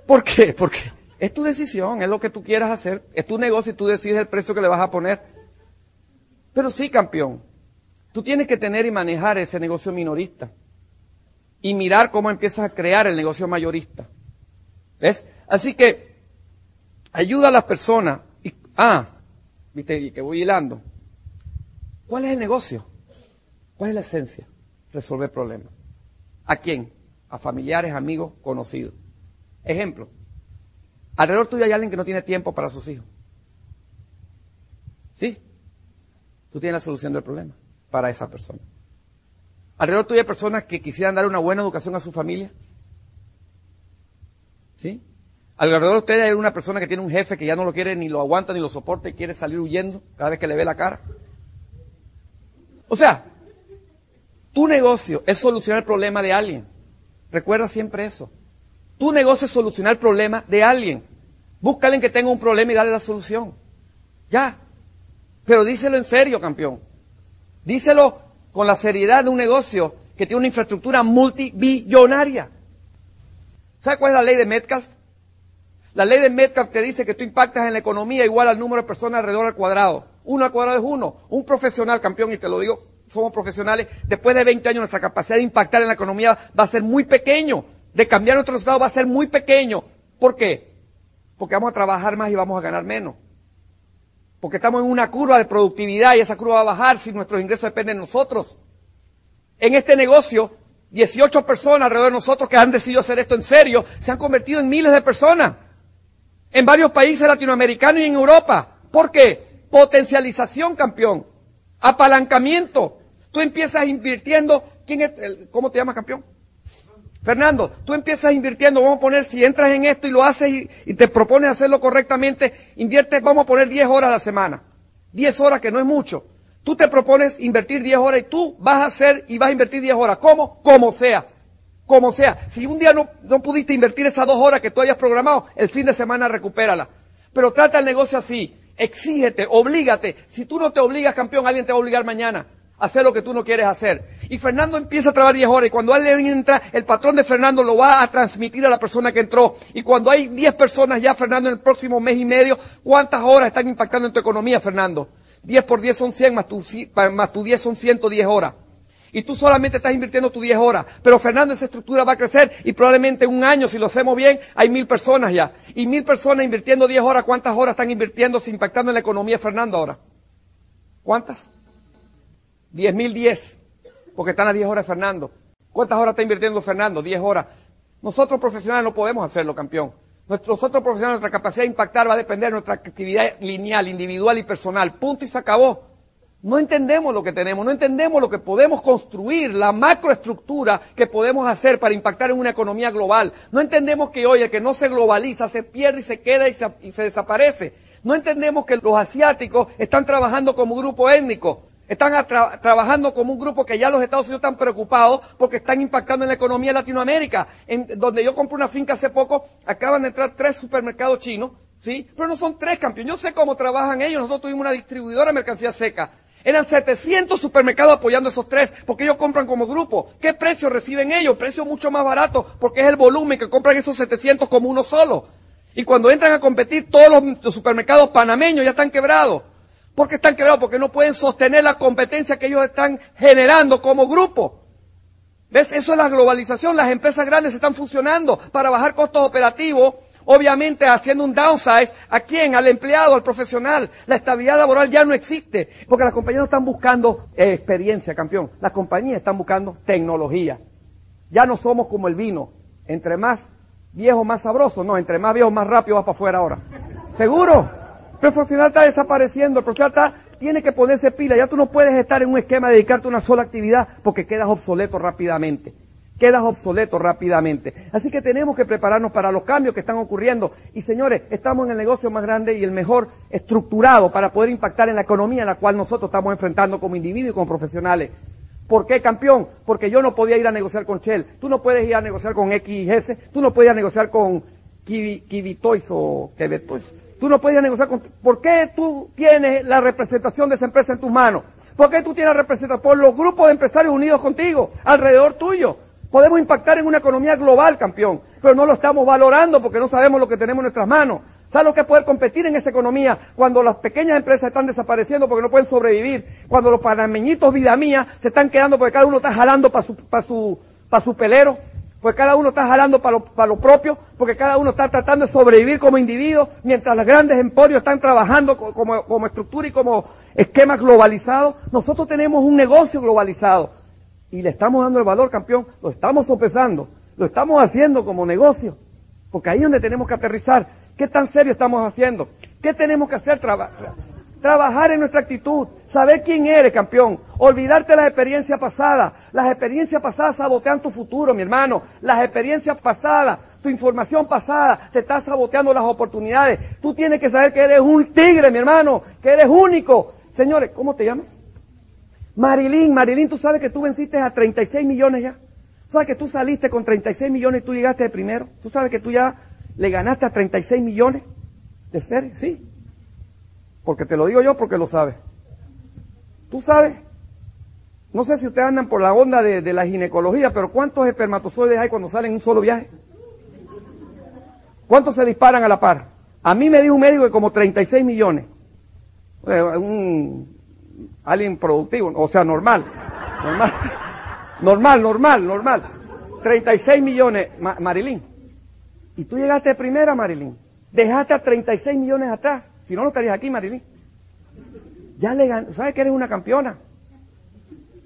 ¿Por qué? Porque es tu decisión, es lo que tú quieras hacer, es tu negocio y tú decides el precio que le vas a poner. Pero sí, campeón, tú tienes que tener y manejar ese negocio minorista y mirar cómo empiezas a crear el negocio mayorista. ¿Ves? Así que ayuda a las personas. Y, ah, viste, y que voy hilando. ¿Cuál es el negocio? ¿Cuál es la esencia? Resolver problemas. ¿A quién? A familiares, amigos, conocidos. Ejemplo. Alrededor tuyo hay alguien que no tiene tiempo para sus hijos. ¿Sí? Tú tienes la solución del problema para esa persona. Alrededor tuyo hay personas que quisieran dar una buena educación a su familia. ¿Sí? Alrededor de ustedes hay una persona que tiene un jefe que ya no lo quiere, ni lo aguanta, ni lo soporta y quiere salir huyendo cada vez que le ve la cara. O sea, tu negocio es solucionar el problema de alguien. Recuerda siempre eso. Tu negocio es solucionar el problema de alguien. Busca a que tenga un problema y dale la solución. Ya. Pero díselo en serio, campeón. Díselo con la seriedad de un negocio que tiene una infraestructura multibillonaria. ¿Sabe cuál es la ley de Metcalf? La ley de Metcalf te dice que tú impactas en la economía igual al número de personas alrededor al cuadrado. Uno al cuadrado es uno. Un profesional, campeón, y te lo digo, somos profesionales, después de 20 años nuestra capacidad de impactar en la economía va a ser muy pequeño. De cambiar nuestro estado va a ser muy pequeño. ¿Por qué? Porque vamos a trabajar más y vamos a ganar menos. Porque estamos en una curva de productividad y esa curva va a bajar si nuestros ingresos dependen de nosotros. En este negocio, 18 personas alrededor de nosotros que han decidido hacer esto en serio, se han convertido en miles de personas. En varios países latinoamericanos y en Europa. ¿Por qué? Potencialización, campeón. Apalancamiento. Tú empiezas invirtiendo. ¿Quién es, ¿Cómo te llamas, campeón? Fernando, tú empiezas invirtiendo, vamos a poner, si entras en esto y lo haces y, te propones hacerlo correctamente, inviertes, vamos a poner 10 horas a la semana. 10 horas que no es mucho. Tú te propones invertir 10 horas y tú vas a hacer y vas a invertir 10 horas. ¿Cómo? Como sea. Como sea. Si un día no, pudiste invertir esas dos horas que tú hayas programado, el fin de semana recupérala. Pero trata el negocio así. Exígete, oblígate. Si tú no te obligas, campeón, alguien te va a obligar mañana hacer lo que tú no quieres hacer. Y Fernando empieza a trabajar 10 horas y cuando alguien entra, el patrón de Fernando lo va a transmitir a la persona que entró. Y cuando hay 10 personas ya, Fernando, en el próximo mes y medio, ¿cuántas horas están impactando en tu economía, Fernando? 10 por 10 son 100, más tu, más tu 10 son 110 horas. Y tú solamente estás invirtiendo tus 10 horas. Pero Fernando, esa estructura va a crecer y probablemente en un año, si lo hacemos bien, hay mil personas ya. Y mil personas invirtiendo 10 horas, ¿cuántas horas están invirtiendo, impactando en la economía Fernando ahora? ¿Cuántas? 10.010, porque están a 10 horas Fernando. ¿Cuántas horas está invirtiendo Fernando? 10 horas. Nosotros profesionales no podemos hacerlo, campeón. Nosotros profesionales, nuestra capacidad de impactar va a depender de nuestra actividad lineal, individual y personal. Punto y se acabó. No entendemos lo que tenemos, no entendemos lo que podemos construir, la macroestructura que podemos hacer para impactar en una economía global. No entendemos que hoy el que no se globaliza se pierde y se queda y se, y se desaparece. No entendemos que los asiáticos están trabajando como grupo étnico. Están trabajando como un grupo que ya los Estados Unidos están preocupados porque están impactando en la economía de Latinoamérica. En donde yo compré una finca hace poco, acaban de entrar tres supermercados chinos, ¿sí? Pero no son tres campeones. Yo sé cómo trabajan ellos. Nosotros tuvimos una distribuidora de mercancía seca. Eran 700 supermercados apoyando esos tres, porque ellos compran como grupo. ¿Qué precio reciben ellos? Precio mucho más barato, porque es el volumen que compran esos 700 como uno solo. Y cuando entran a competir, todos los supermercados panameños ya están quebrados. ¿Por qué están quebrados? Porque no pueden sostener la competencia que ellos están generando como grupo. ¿Ves? Eso es la globalización. Las empresas grandes están funcionando para bajar costos operativos, obviamente haciendo un downsize. ¿A quién? Al empleado, al profesional. La estabilidad laboral ya no existe, porque las compañías no están buscando eh, experiencia, campeón. Las compañías están buscando tecnología. Ya no somos como el vino. Entre más viejo, más sabroso. No, entre más viejo, más rápido va para afuera ahora. ¿Seguro? Profesional está desapareciendo, el profesional está, tiene que ponerse pila. Ya tú no puedes estar en un esquema de dedicarte a una sola actividad porque quedas obsoleto rápidamente. Quedas obsoleto rápidamente. Así que tenemos que prepararnos para los cambios que están ocurriendo. Y señores, estamos en el negocio más grande y el mejor estructurado para poder impactar en la economía en la cual nosotros estamos enfrentando como individuos y como profesionales. ¿Por qué, campeón? Porque yo no podía ir a negociar con Shell. Tú no puedes ir a negociar con XS. Tú no puedes ir a negociar con Kibitois o Kebetois. Tú no puedes negociar con... ¿Por qué tú tienes la representación de esa empresa en tus manos? ¿Por qué tú tienes representación? Por los grupos de empresarios unidos contigo, alrededor tuyo. Podemos impactar en una economía global, campeón, pero no lo estamos valorando porque no sabemos lo que tenemos en nuestras manos. ¿Sabes lo que es poder competir en esa economía cuando las pequeñas empresas están desapareciendo porque no pueden sobrevivir? Cuando los panameñitos vida mía se están quedando porque cada uno está jalando para su, su, su pelero. Porque cada uno está jalando para lo, para propio, porque cada uno está tratando de sobrevivir como individuo, mientras los grandes emporios están trabajando como, como estructura y como esquema globalizado. Nosotros tenemos un negocio globalizado y le estamos dando el valor, campeón, lo estamos sopesando, lo estamos haciendo como negocio, porque ahí es donde tenemos que aterrizar. ¿Qué tan serio estamos haciendo? ¿Qué tenemos que hacer? trabajar en nuestra actitud, saber quién eres, campeón, olvidarte las experiencias pasadas. Las experiencias pasadas sabotean tu futuro, mi hermano. Las experiencias pasadas, tu información pasada, te está saboteando las oportunidades. Tú tienes que saber que eres un tigre, mi hermano, que eres único. Señores, ¿cómo te llamas? Marilyn, Marilyn, tú sabes que tú venciste a 36 millones ya. ¿Tú sabes que tú saliste con 36 millones y tú llegaste de primero? ¿Tú sabes que tú ya le ganaste a 36 millones de ser? Sí. Porque te lo digo yo porque lo sabes. Tú sabes. No sé si ustedes andan por la onda de, la ginecología, pero ¿cuántos espermatozoides hay cuando salen en un solo viaje? ¿Cuántos se disparan a la par? A mí me dijo un médico que como 36 millones. Un, alguien productivo, o sea, normal. Normal, normal, normal, normal. 36 millones, Marilyn. Y tú llegaste primera, Marilyn. Dejaste a 36 millones atrás. Si no, no estarías aquí, Marilyn. Ya le gané. ¿Sabes que eres una campeona?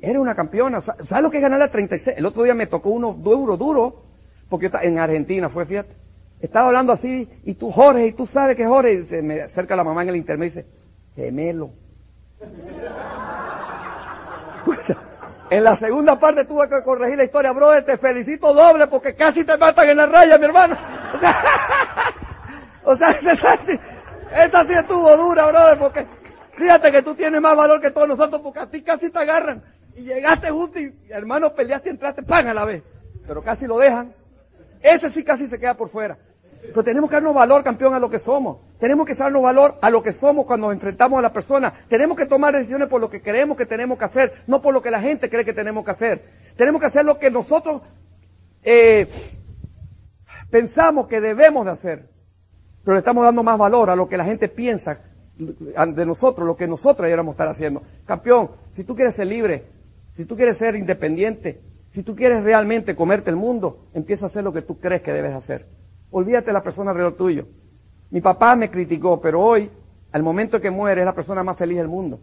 Eres una campeona. ¿Sabes lo que es ganar a 36? El otro día me tocó uno duro, duro, porque en Argentina fue, fíjate. Estaba hablando así, y tú, Jorge, y tú sabes que Jorge, se me acerca la mamá en el internet y dice, gemelo. en la segunda parte tuve que corregir la historia, brother, te felicito doble porque casi te matan en la raya, mi hermano. O sea, o sea esa sí estuvo dura, brother, porque fíjate que tú tienes más valor que todos nosotros, porque a ti casi te agarran. Y llegaste justo y, hermano, peleaste y entraste, pan a la vez. Pero casi lo dejan. Ese sí casi se queda por fuera. Pero tenemos que darnos valor, campeón, a lo que somos. Tenemos que darnos valor a lo que somos cuando enfrentamos a la persona. Tenemos que tomar decisiones por lo que creemos que tenemos que hacer, no por lo que la gente cree que tenemos que hacer. Tenemos que hacer lo que nosotros eh, pensamos que debemos de hacer pero le estamos dando más valor a lo que la gente piensa de nosotros, lo que nosotros deberíamos estar haciendo. Campeón, si tú quieres ser libre, si tú quieres ser independiente, si tú quieres realmente comerte el mundo, empieza a hacer lo que tú crees que debes hacer. Olvídate de la persona alrededor tuyo. Mi papá me criticó, pero hoy, al momento que muere, es la persona más feliz del mundo,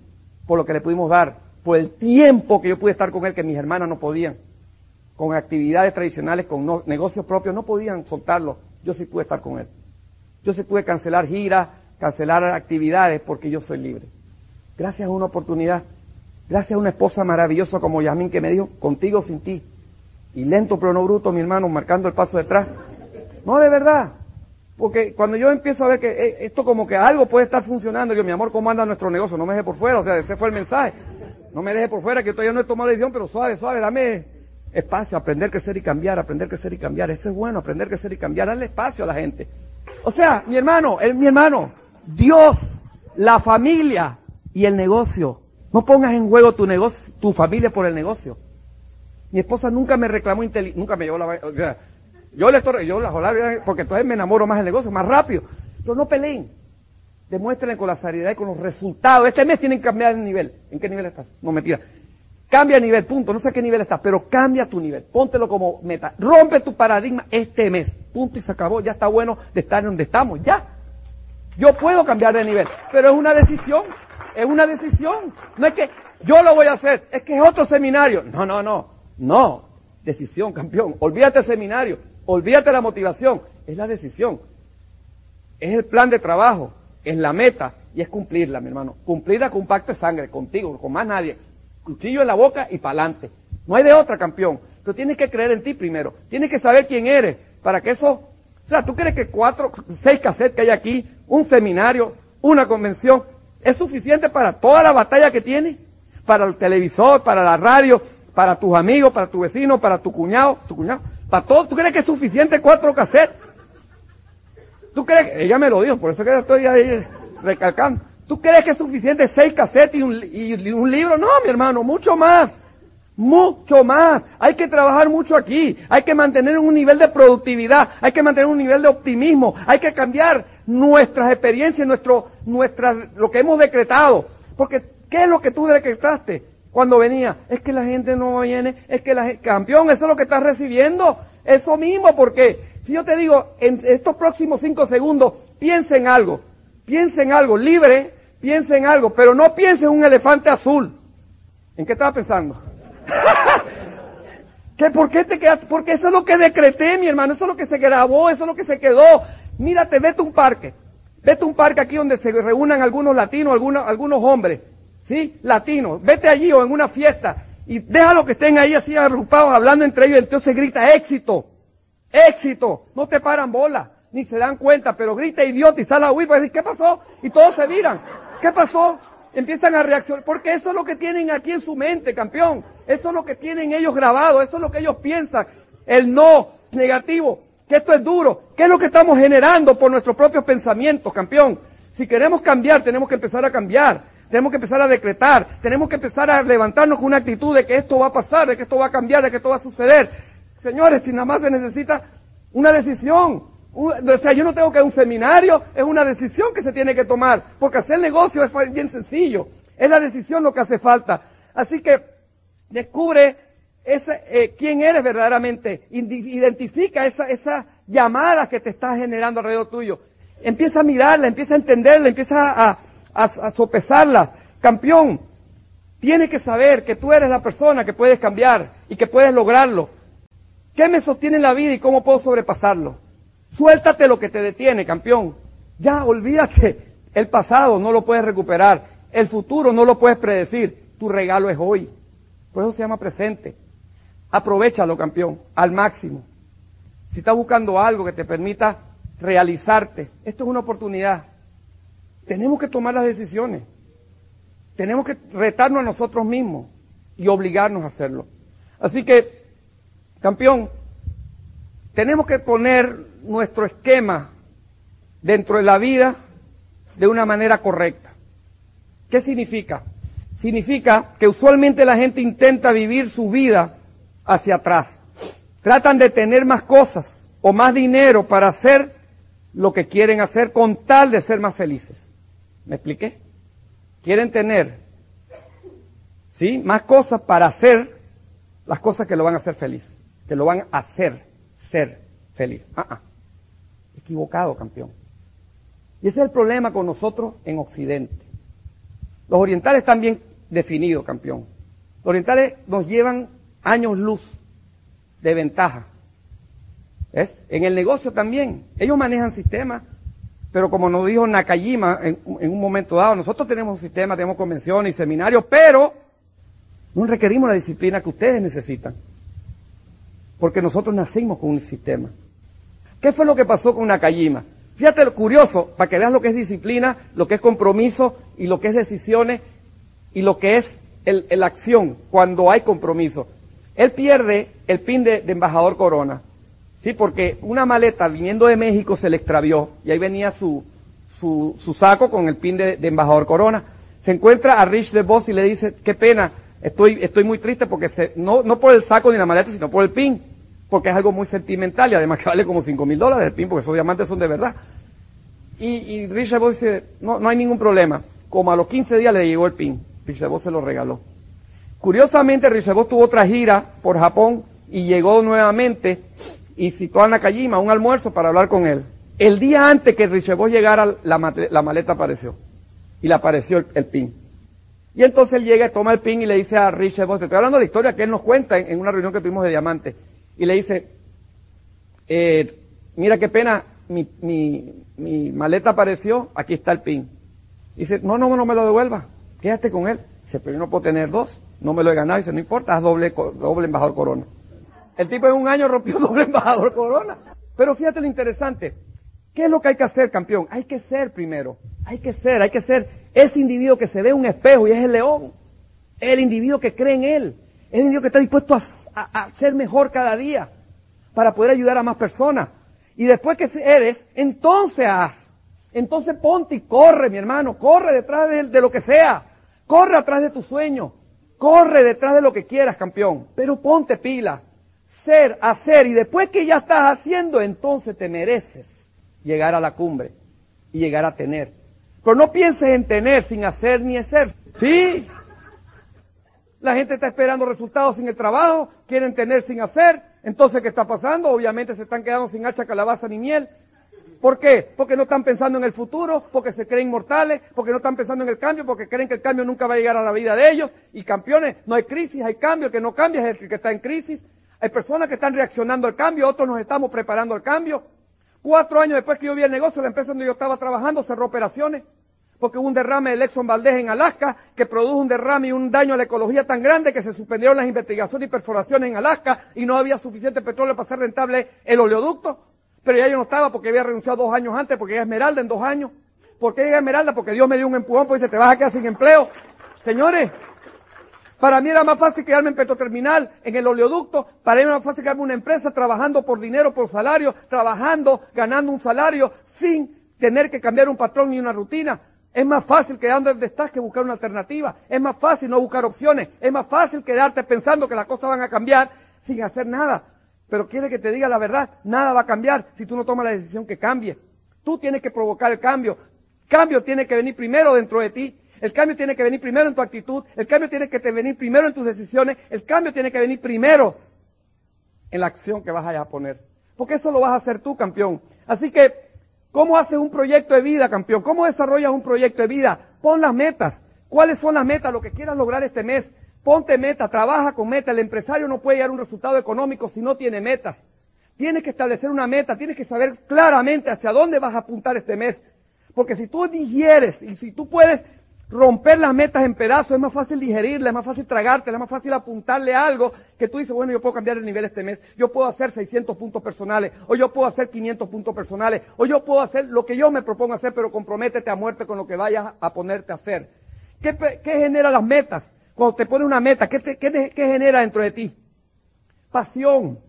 por lo que le pudimos dar, por el tiempo que yo pude estar con él que mis hermanas no podían, con actividades tradicionales, con negocios propios, no podían soltarlo. Yo sí pude estar con él. Yo se pude cancelar giras, cancelar actividades porque yo soy libre. Gracias a una oportunidad, gracias a una esposa maravillosa como Yasmín que me dijo, contigo sin ti. Y lento pero no bruto, mi hermano, marcando el paso detrás. No, de verdad. Porque cuando yo empiezo a ver que eh, esto como que algo puede estar funcionando, yo, mi amor, ¿cómo anda nuestro negocio? No me deje por fuera, o sea, ese fue el mensaje. No me deje por fuera, que todavía no he tomado la decisión, pero suave, suave, dame espacio, aprender, crecer y cambiar, aprender, crecer y cambiar. Eso es bueno, aprender, crecer y cambiar, darle espacio a la gente. O sea, mi hermano, el, mi hermano, Dios, la familia y el negocio. No pongas en juego tu negocio, tu familia por el negocio. Mi esposa nunca me reclamó nunca me llevó la, o sea, yo le estoy, yo la porque entonces me enamoro más del negocio, más rápido. Pero no peleen. Demuéstrenle con la seriedad y con los resultados. Este mes tienen que cambiar de nivel. ¿En qué nivel estás? No, mentira. Cambia nivel, punto. No sé qué nivel estás, pero cambia tu nivel. Póntelo como meta. Rompe tu paradigma este mes. Punto y se acabó. Ya está bueno de estar donde estamos. Ya. Yo puedo cambiar de nivel, pero es una decisión. Es una decisión. No es que yo lo voy a hacer, es que es otro seminario. No, no, no. No. Decisión, campeón. Olvídate el seminario. Olvídate la motivación. Es la decisión. Es el plan de trabajo. Es la meta. Y es cumplirla, mi hermano. Cumplirla con un pacto de sangre, contigo, con más nadie cuchillo en la boca y para adelante. No hay de otra, campeón. Pero tienes que creer en ti primero. Tienes que saber quién eres para que eso... O sea, ¿tú crees que cuatro, seis cassettes que hay aquí, un seminario, una convención, es suficiente para toda la batalla que tienes? Para el televisor, para la radio, para tus amigos, para tu vecino, para tu cuñado, tu cuñado, para todo. ¿Tú crees que es suficiente cuatro cassettes? ¿Tú crees que, ella me lo dijo, por eso que estoy ahí recalcando. ¿Tú crees que es suficiente seis casetes y un, libro? No, mi hermano, mucho más. Mucho más. Hay que trabajar mucho aquí. Hay que mantener un nivel de productividad. Hay que mantener un nivel de optimismo. Hay que cambiar nuestras experiencias, nuestro, nuestras, lo que hemos decretado. Porque, ¿qué es lo que tú decretaste cuando venía? Es que la gente no viene, es que la gente, campeón, eso es lo que estás recibiendo. Eso mismo, porque si yo te digo, en estos próximos cinco segundos, piensa en algo, piensa en algo, libre, piensa en algo, pero no piensa en un elefante azul. ¿En qué estaba pensando? ¿Qué, ¿Por qué te quedas? Porque eso es lo que decreté, mi hermano, eso es lo que se grabó, eso es lo que se quedó. Mírate, vete a un parque, vete a un parque aquí donde se reúnan algunos latinos, algunos, algunos hombres, ¿sí? Latinos, vete allí o en una fiesta y déjalo que estén ahí así agrupados hablando entre ellos, entonces grita éxito, éxito, no te paran bola, ni se dan cuenta, pero grita idiota y sale a huir decir, ¿qué pasó? Y todos se miran, ¿qué pasó? Empiezan a reaccionar, porque eso es lo que tienen aquí en su mente, campeón, eso es lo que tienen ellos grabado, eso es lo que ellos piensan, el no negativo, que esto es duro, ¿qué es lo que estamos generando por nuestros propios pensamientos, campeón? Si queremos cambiar, tenemos que empezar a cambiar tenemos que empezar a decretar, tenemos que empezar a levantarnos con una actitud de que esto va a pasar, de que esto va a cambiar, de que esto va a suceder. Señores, si nada más se necesita una decisión. O sea, yo no tengo que un seminario, es una decisión que se tiene que tomar, porque hacer negocio es bien sencillo. Es la decisión lo que hace falta. Así que descubre eh, quién eres verdaderamente, identifica esa, esa llamada que te está generando alrededor tuyo. Empieza a mirarla, empieza a entenderla, empieza a, a, sopesarla. Campeón, tiene que saber que tú eres la persona que puedes cambiar y que puedes lograrlo. ¿Qué me sostiene en la vida y cómo puedo sobrepasarlo? Suéltate lo que te detiene, campeón. Ya, olvídate. El pasado no lo puedes recuperar. El futuro no lo puedes predecir. Tu regalo es hoy. Por eso se llama presente. Aprovechalo, campeón, al máximo. Si estás buscando algo que te permita realizarte, esto es una oportunidad. Tenemos que tomar las decisiones. Tenemos que retarnos a nosotros mismos y obligarnos a hacerlo. Así que, campeón, tenemos que poner nuestro esquema dentro de la vida de una manera correcta. ¿Qué significa? Significa que usualmente la gente intenta vivir su vida hacia atrás. Tratan de tener más cosas o más dinero para hacer lo que quieren hacer con tal de ser más felices. ¿Me expliqué? Quieren tener, ¿sí? Más cosas para hacer las cosas que lo van a hacer feliz, que lo van a hacer ser feliz. Ah, ah. Equivocado, campeón. Y ese es el problema con nosotros en Occidente. Los orientales están bien definidos, campeón. Los orientales nos llevan años luz de ventaja. ¿Es? En el negocio también. Ellos manejan sistemas pero como nos dijo Nakajima en, un momento dado, nosotros tenemos un sistema, tenemos convenciones y seminarios, pero no requerimos la disciplina que ustedes necesitan. Porque nosotros nacimos con un sistema. ¿Qué fue lo que pasó con Nakajima? Fíjate lo curioso, para que veas lo que es disciplina, lo que es compromiso y lo que es decisiones y lo que es la acción cuando hay compromiso. Él pierde el pin de embajador Corona. Sí, porque una maleta viniendo de México se le extravió y ahí venía su, su, su saco con el pin de, embajador Corona. Se encuentra a Rich DeVos y le dice, qué pena, estoy, estoy muy triste porque se, no, no por el saco ni la maleta, sino por el pin, porque es algo muy sentimental y además que vale como cinco mil dólares el pin, porque esos diamantes son de verdad. Y, y dice, no, no hay ningún problema. Como a los 15 días le llegó el pin, Rich DeVos se lo regaló. Curiosamente, Rich DeVos tuvo otra gira por Japón y llegó nuevamente y citó a Nakajima un almuerzo para hablar con él. El día antes que Richebos llegara, la, maleta apareció. Y le apareció el, pin. Y entonces él llega, toma el pin y le dice a Richebos, te estoy hablando de la historia que él nos cuenta en, una reunión que tuvimos de Diamante. Y le dice, eh, mira qué pena, mi, mi, maleta apareció, aquí está el pin. Dice, no, no, no me lo devuelva, quédate con él. Dice, pero yo no puedo tener dos, no me lo he ganado. Dice, no importa, haz doble, doble embajador corona. El tipo en un año rompió doble embajador corona. Pero fíjate lo interesante. ¿Qué es lo que hay que hacer, campeón? Hay que ser primero. Hay que ser, hay que ser ese individuo que se ve un espejo y es el león. El individuo que cree en él. El individuo que está dispuesto a, ser mejor cada día para poder ayudar a más personas. Y después que eres, entonces haz. Entonces ponte y corre, mi hermano. Corre detrás de, de lo que sea. Corre atrás de tu sueño. Corre detrás de lo que quieras, campeón. Pero ponte pila ser, hacer, y después que ya estás haciendo, entonces te mereces llegar a la cumbre y llegar a tener. Pero no pienses en tener sin hacer ni hacer. Sí. La gente está esperando resultados sin el trabajo, quieren tener sin hacer, Entonces, ¿qué está pasando? Obviamente se están quedando sin hacha, calabaza ni miel. ¿Por qué? Porque no están pensando en el futuro, porque se creen mortales, porque no están pensando en el cambio, porque creen que el cambio nunca va a llegar a la vida de ellos. Y campeones, no hay crisis, hay cambio, el que no cambia es el que está en crisis. Hay personas que están reaccionando al cambio, otros nos estamos preparando al cambio. Cuatro años después que yo vi el negocio, la empresa donde yo estaba trabajando cerró operaciones porque hubo un derrame de Exxon Valdez en Alaska que produjo un derrame y un daño a la ecología tan grande que se suspendieron las investigaciones y perforaciones en Alaska y no había suficiente petróleo para hacer rentable el oleoducto. Pero ya yo no estaba porque había renunciado dos años antes, porque ya Esmeralda en dos años. ¿Por qué llega Esmeralda? Porque Dios me dio un empujón, pues dice, te vas a quedar sin empleo. Señores, para mí era más fácil quedarme en Petroterminal, en el oleoducto. Para mí era más fácil quedarme en una empresa trabajando por dinero, por salario, trabajando, ganando un salario, sin tener que cambiar un patrón ni una rutina. Es más fácil quedando donde estás que buscar una alternativa. Es más fácil no buscar opciones. Es más fácil quedarte pensando que las cosas van a cambiar sin hacer nada. Pero quiere que te diga la verdad, nada va a cambiar si tú no tomas la decisión que cambie. Tú tienes que provocar el cambio. Cambio tiene que venir primero dentro de ti. El cambio tiene que venir primero en tu actitud. El cambio tiene que venir primero en tus decisiones. El cambio tiene que venir primero en la acción que vas a poner. Porque eso lo vas a hacer tú, campeón. Así que ¿Cómo haces un proyecto de vida, campeón? ¿Cómo desarrollas un proyecto de vida? Pon las metas. ¿Cuáles son las metas? Lo que quieras lograr este mes. Ponte meta, trabaja con meta. El empresario no puede llegar a un resultado económico si no tiene metas. Tienes que establecer una meta, tienes que saber claramente hacia dónde vas a apuntar este mes. Porque si tú digieres y si tú puedes romper las metas en pedazos, es más fácil digerirla, es más fácil tragarte, es más fácil apuntarle algo que tú dices, bueno, yo puedo cambiar el nivel este mes, yo puedo hacer 600 puntos personales, o yo puedo hacer 500 puntos personales, o yo puedo hacer lo que yo me propongo hacer, pero comprométete a muerte con lo que vayas a ponerte a hacer. ¿Qué, genera las metas? Cuando te pones una meta, ¿qué, qué genera dentro de ti? Pasión.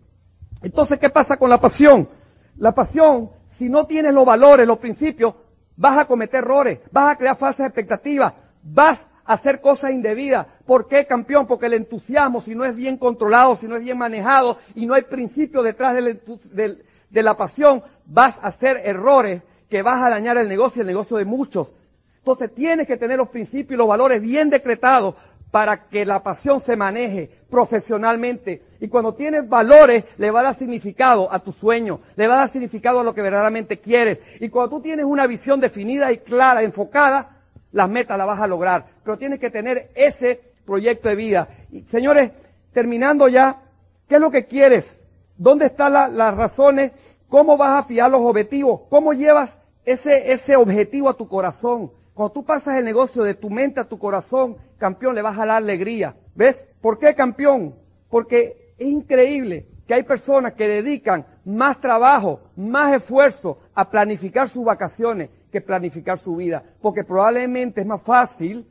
Entonces, ¿qué pasa con la pasión? La pasión, si no tienes los valores, los principios, Vas a cometer errores, vas a crear falsas expectativas, vas a hacer cosas indebidas. ¿Por qué, campeón? Porque el entusiasmo, si no es bien controlado, si no es bien manejado y no hay principio detrás de la pasión, vas a hacer errores que vas a dañar el negocio y el negocio de muchos. Entonces tienes que tener los principios y los valores bien decretados para que la pasión se maneje profesionalmente. Y cuando tienes valores, le va a dar significado a tu sueño, le va a dar significado a lo que verdaderamente quieres. Y cuando tú tienes una visión definida y clara, enfocada, las metas las vas a lograr. Pero tienes que tener ese proyecto de vida. Y, señores, terminando ya, ¿qué es lo que quieres? ¿Dónde están las razones? ¿Cómo vas a fiar los objetivos? ¿Cómo llevas ese, ese objetivo a tu corazón? Cuando tú pasas el negocio de tu mente a tu corazón, campeón, le vas a dar alegría. ¿Ves? ¿Por qué campeón? Porque es increíble que hay personas que dedican más trabajo, más esfuerzo a planificar sus vacaciones que planificar su vida. Porque probablemente es más fácil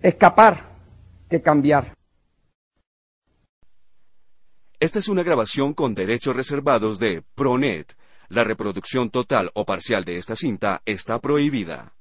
escapar que cambiar. Esta es una grabación con derechos reservados de Pronet. La reproducción total o parcial de esta cinta está prohibida.